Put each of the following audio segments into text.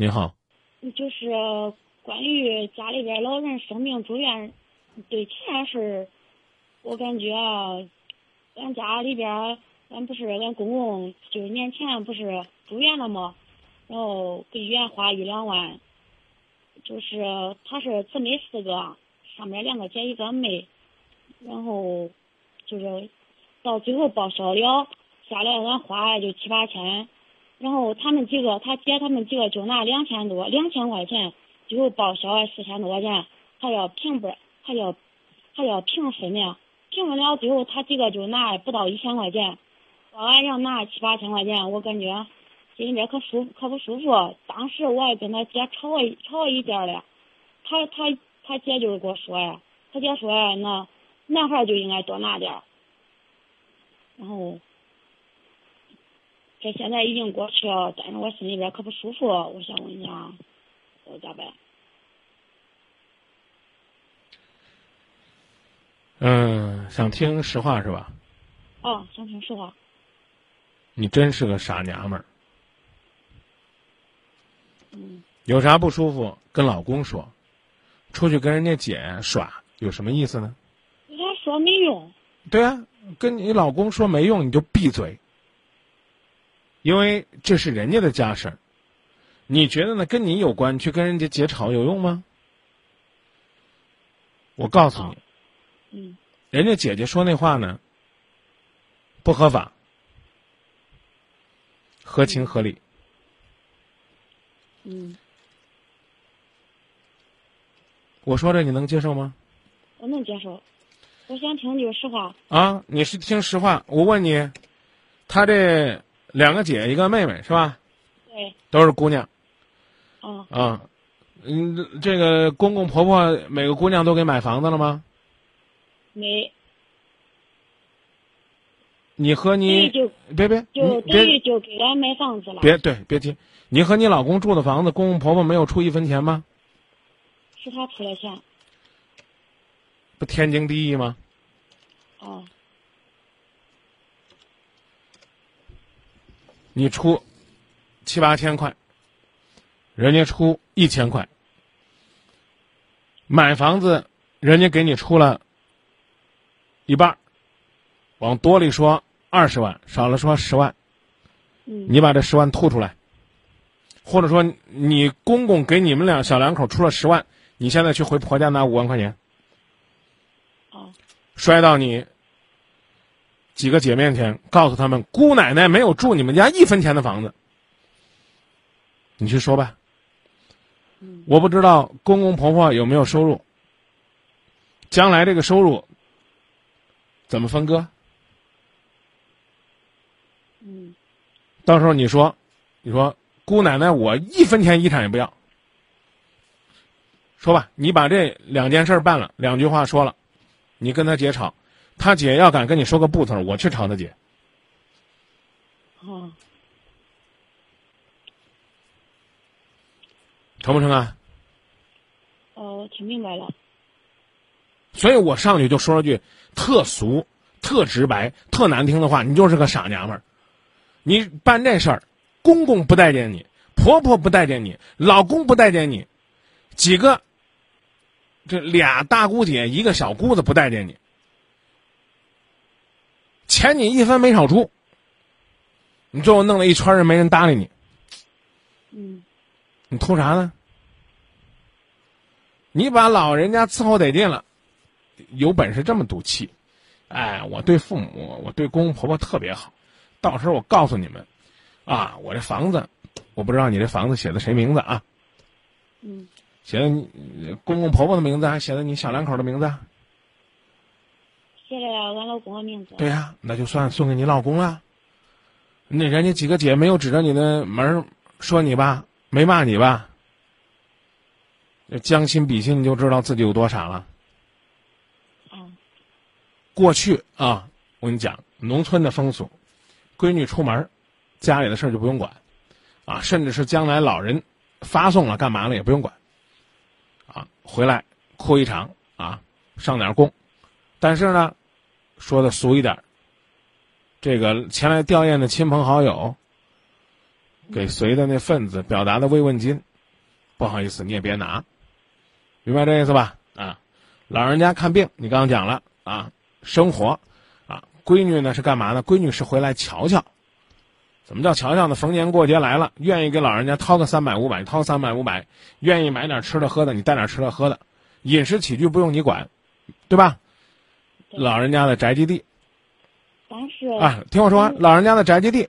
你好，就是关于家里边老人生病住院，对钱事儿，我感觉啊，俺家里边，俺不是俺公公，就是年前不是住院了吗？然后给医院花一两万，就是他是姊妹四个，上面两个姐一个妹，然后就是到最后报销了，下来俺花就七八千。然后他们几个，他姐他们几个就拿两千多，两千块钱，最后报销了四千多块钱，还要平分，还要还要平分呢。平分了最后他几个就拿不到一千块钱，我俺要拿七八千块钱，我感觉心里边可舒可不舒服。当时我还跟他姐吵了吵了一架了，他他他姐就是给我说呀，他姐说呀，那男孩就应该多拿点然后。这现在已经过去了，但是我心里边可不舒服。我想问一下，我咋办？嗯，想听实话是吧？哦，想听实话。你真是个傻娘们儿。嗯。有啥不舒服跟老公说，出去跟人家姐耍有什么意思呢？人家说没用。对啊，跟你老公说没用，你就闭嘴。因为这是人家的家事儿，你觉得呢？跟你有关，去跟人家结吵有用吗？我告诉你，嗯，人家姐姐说那话呢，不合法，合情合理。嗯，我说这你能接受吗？我能接受，我想听句实话。啊，你是听实话？我问你，他这。两个姐，一个妹妹，是吧？对，都是姑娘。哦。啊，嗯，这个公公婆婆每个姑娘都给买房子了吗？没。你和你别别，就等于就给俺买房子了。别对，别提。你和你老公住的房子，公公婆婆没有出一分钱吗？是他出的钱。不天经地义吗？哦。你出七八千块，人家出一千块，买房子人家给你出了一半往多里说二十万，少了说十万，你把这十万吐出来，或者说你公公给你们俩小两口出了十万，你现在去回婆家拿五万块钱，哦。摔到你。几个姐面前告诉他们，姑奶奶没有住你们家一分钱的房子。你去说吧。我不知道公公婆婆有没有收入，将来这个收入怎么分割？嗯。到时候你说，你说姑奶奶我一分钱遗产也不要。说吧，你把这两件事办了，两句话说了，你跟他姐吵。他姐要敢跟你说个不字我去吵他姐。哦。成不成啊？哦，我听明白了。所以我上去就说了句特俗、特直白、特难听的话，你就是个傻娘们儿。你办这事儿，公公不待见你，婆婆不待见你，老公不待见你，几个，这俩大姑姐一个小姑子不待见你。钱你一分没少出，你最后弄了一圈人没人搭理你，嗯，你图啥呢？你把老人家伺候得劲了，有本事这么赌气，哎，我对父母，我对公公婆婆特别好，到时候我告诉你们，啊，我这房子，我不知道你这房子写的谁名字啊？嗯，写的你公公婆婆的名字，还写的你小两口的名字？写了俺老公的名字。对呀，那就算送给你老公了。那人家几个姐没有指着你的门说你吧，没骂你吧？将心比心，你就知道自己有多傻了。嗯。过去啊，我跟你讲，农村的风俗，闺女出门，家里的事儿就不用管，啊，甚至是将来老人发送了干嘛了也不用管，啊，回来哭一场啊，上点供，但是呢。说的俗一点，这个前来吊唁的亲朋好友，给随的那份子表达的慰问金，不好意思，你也别拿，明白这意思吧？啊，老人家看病，你刚刚讲了啊，生活，啊，闺女呢是干嘛呢？闺女是回来瞧瞧。怎么叫瞧瞧呢？逢年过节来了，愿意给老人家掏个三百五百，掏三百五百，愿意买点吃的喝的，你带点吃的喝的，饮食起居不用你管，对吧？对老人家的宅基地但是啊，听我说完，老人家的宅基地，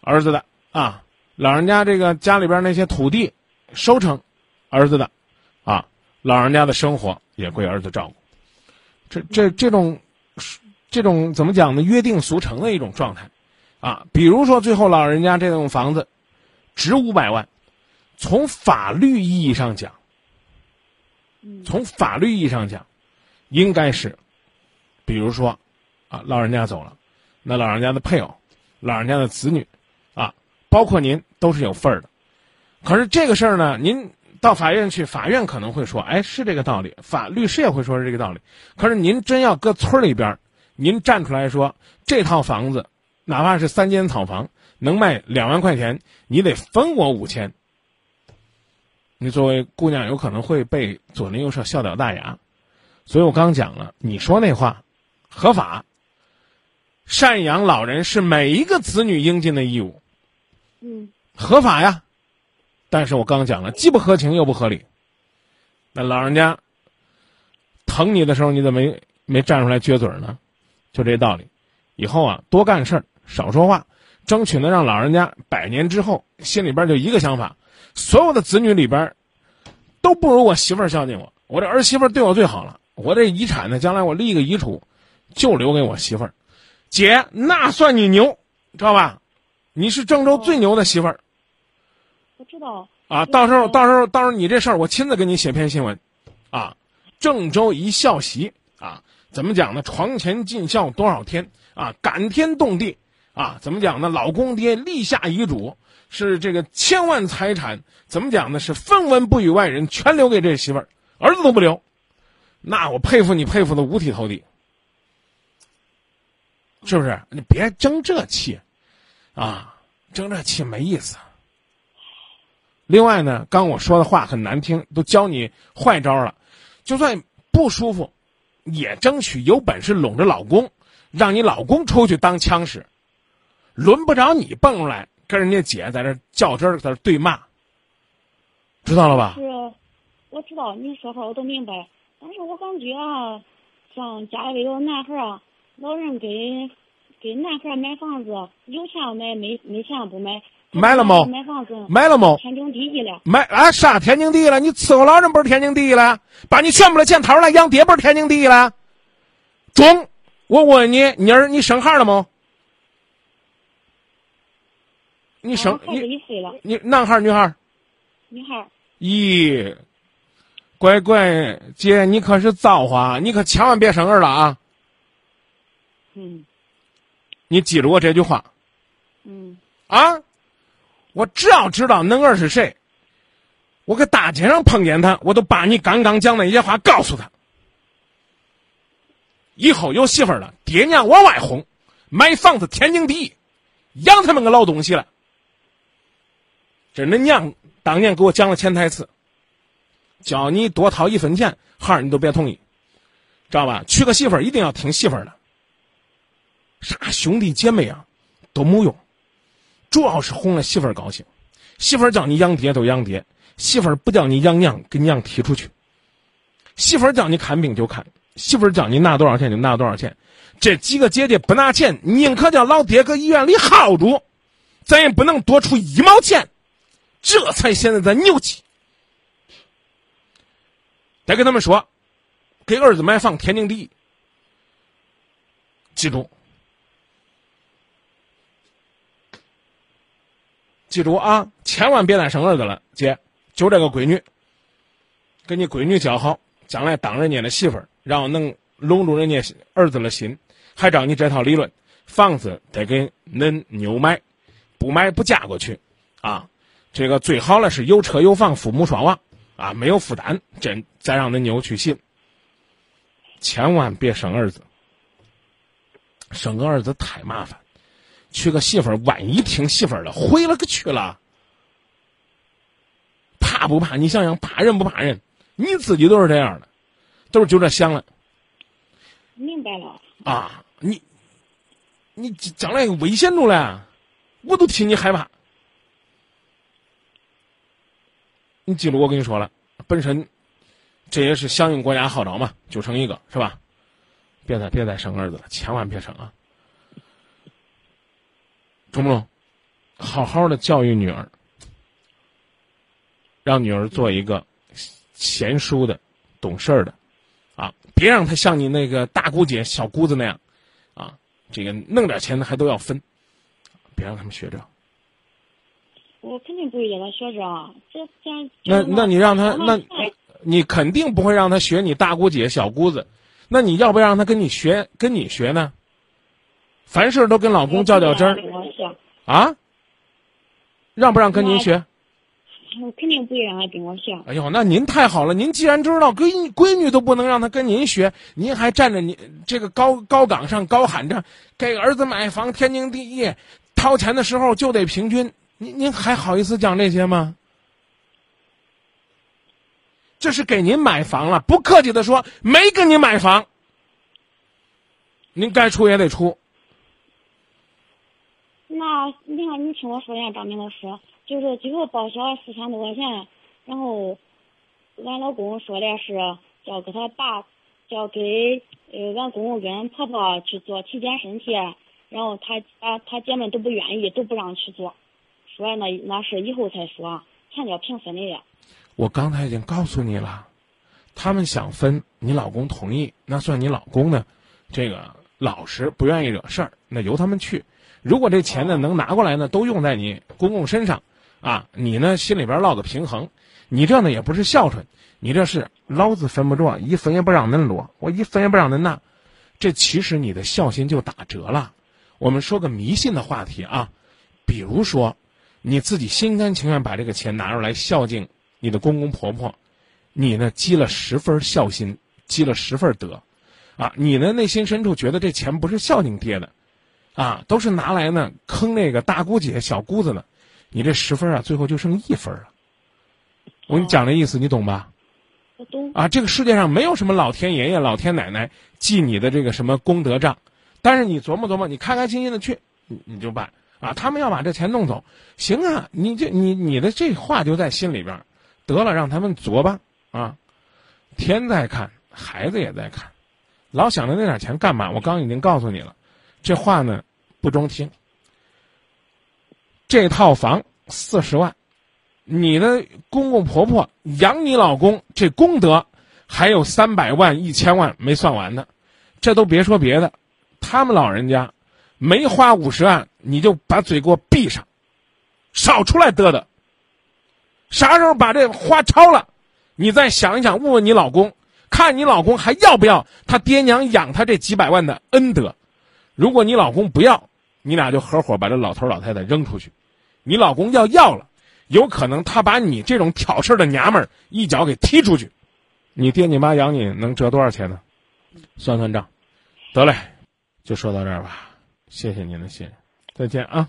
儿子的啊，老人家这个家里边那些土地收成，儿子的，啊，老人家的生活也归儿子照顾。这这这种这种怎么讲呢？约定俗成的一种状态。啊，比如说最后老人家这栋房子值五百万，从法律意义上讲，嗯从法律意义上讲，应该是，比如说，啊，老人家走了，那老人家的配偶、老人家的子女，啊，包括您都是有份儿的。可是这个事儿呢，您到法院去，法院可能会说，哎，是这个道理，法律师也会说是这个道理。可是您真要搁村里边儿，您站出来说这套房子。哪怕是三间草房能卖两万块钱，你得分我五千。你作为姑娘，有可能会被左邻右舍笑掉大牙。所以我刚讲了，你说那话合法，赡养老人是每一个子女应尽的义务，嗯合法呀。但是我刚讲了，既不合情又不合理。那老人家疼你的时候，你怎么没没站出来撅嘴呢？就这道理。以后啊，多干事儿。少说话，争取能让老人家百年之后心里边就一个想法：所有的子女里边，都不如我媳妇儿孝敬我。我这儿媳妇儿对我最好了。我这遗产呢，将来我立一个遗嘱，就留给我媳妇儿。姐，那算你牛，知道吧？你是郑州最牛的媳妇儿。我知道。啊，到时候到时候到时候你这事儿，我亲自给你写篇新闻，啊，郑州一孝媳啊，怎么讲呢？床前尽孝多少天啊，感天动地。啊，怎么讲呢？老公爹立下遗嘱，是这个千万财产，怎么讲呢？是分文不与外人，全留给这媳妇儿，儿子都不留。那我佩服你，佩服的五体投地，是不是？你别争这气，啊，争这气没意思。另外呢，刚我说的话很难听，都教你坏招了，就算不舒服，也争取有本事拢着老公，让你老公出去当枪使。轮不着你蹦出来跟人家姐在这较真儿，在这对骂，知道了吧？是，我知道你说话我都明白，但是我感觉啊，像家里有男孩啊，老人给给男孩买房子，有钱买，没没钱不买。买了没？买房子。买了没？天经地义了。买啊？啥天经地义了？你伺候老人不是天经地义了？把你全部的钱掏出来养爹不是天经地义了？中，我问你，妮儿，你生孩了没？你生你一岁了，你男孩女孩？女孩。咦，乖乖姐，你可是造化，你可千万别生儿了啊！嗯。你记住我这句话。嗯。啊，我只要知道恁儿是谁，我搁大街上碰见他，我都把你刚刚讲那些话告诉他。以后有媳妇儿了，爹娘往外轰，买房子天经地义，养他们个老东西了。这恁娘当年给我讲了潜台词，叫你多掏一分钱，孩儿你都别同意，知道吧？娶个媳妇儿一定要听媳妇儿的，啥兄弟姐妹啊都没用，主要是哄了媳妇儿高兴。媳妇儿叫你养爹都养爹，媳妇儿不叫你养娘，给娘踢出去。媳妇儿叫你看病就看，媳妇儿叫你拿多少钱就拿多少钱。这几个姐姐不拿钱，宁可叫老爹搁医院里耗住，咱也不能多出一毛钱。这才显得咱牛气。得跟他们说，给儿子买房天经地义。记住，记住啊，千万别再生儿子了，姐，就这个闺女，跟你闺女教好，将来当人家的媳妇儿，然后能笼住人家儿子的心。还照你这套理论，房子得给恁妞买，不买不嫁过去，啊。这个最好了是有车有房，父母双亡，啊，没有负担，真再让恁妞去信。千万别生儿子，生个儿子太麻烦，娶个媳妇儿，万一听媳妇儿的，毁了个去了。怕不怕？你想想，怕人不怕人？你自己都是这样的，都是就这想了明白了。啊！你你将来危险着了，我都替你害怕。你记住我跟你说了，本身这也是响应国家号召嘛，就生一个是吧？别再别再生儿子了，千万别生啊！中不中？好好的教育女儿，让女儿做一个贤淑的、懂事儿的，啊，别让她像你那个大姑姐、小姑子那样，啊，这个弄点钱的还都要分，别让他们学着。我肯定不会让他学这，这这。那那你让他那，你肯定不会让他学你大姑姐、小姑子，那你要不要让他跟你学，跟你学呢？凡事都跟老公较较真儿。啊？让不让跟您学？我肯定不会让他跟我学。哎呦，那您太好了！您既然知道闺闺女都不能让他跟您学，您还站在您这个高高岗上高喊着给儿子买房天经地义，掏钱的时候就得平均。您您还好意思讲这些吗？这是给您买房了，不客气的说，没给您买房，您该出也得出。那你看，你听我说一下，张明老师，就是最后报销四千多块钱，然后俺老公说的是叫给他爸，叫给呃俺公公跟婆婆去做体检身体，然后他啊他姐妹都不愿意，都不让去做。说那那是以后才说，钱要平分的呀。我刚才已经告诉你了，他们想分，你老公同意，那算你老公的，这个老实，不愿意惹事儿，那由他们去。如果这钱呢能拿过来呢，都用在你公公身上，啊，你呢心里边落个平衡，你这呢也不是孝顺，你这是老子分不着，一分也不让恁落，我一分也不让恁拿，这其实你的孝心就打折了。我们说个迷信的话题啊，比如说。你自己心甘情愿把这个钱拿出来孝敬你的公公婆婆，你呢积了十分孝心，积了十分德，啊，你呢内心深处觉得这钱不是孝敬爹的，啊，都是拿来呢坑那个大姑姐小姑子的，你这十分啊最后就剩一分了。我跟你讲这意思，你懂吧？我懂。啊，这个世界上没有什么老天爷爷、老天奶奶记你的这个什么功德账，但是你琢磨琢磨，你开开心心的去，你你就办。啊，他们要把这钱弄走，行啊，你这你你的这话就在心里边，得了，让他们作吧啊！天在看，孩子也在看，老想着那点钱干嘛？我刚已经告诉你了，这话呢不中听。这套房四十万，你的公公婆婆养你老公这功德还有三百万一千万没算完呢，这都别说别的，他们老人家。没花五十万，你就把嘴给我闭上，少出来嘚嘚。啥时候把这花超了，你再想一想，问问你老公，看你老公还要不要他爹娘养他这几百万的恩德。如果你老公不要，你俩就合伙把这老头老太太扔出去。你老公要要了，有可能他把你这种挑事的娘们儿一脚给踢出去。你爹你妈养你能折多少钱呢？算算账，得嘞，就说到这儿吧。谢谢您的信任，再见啊。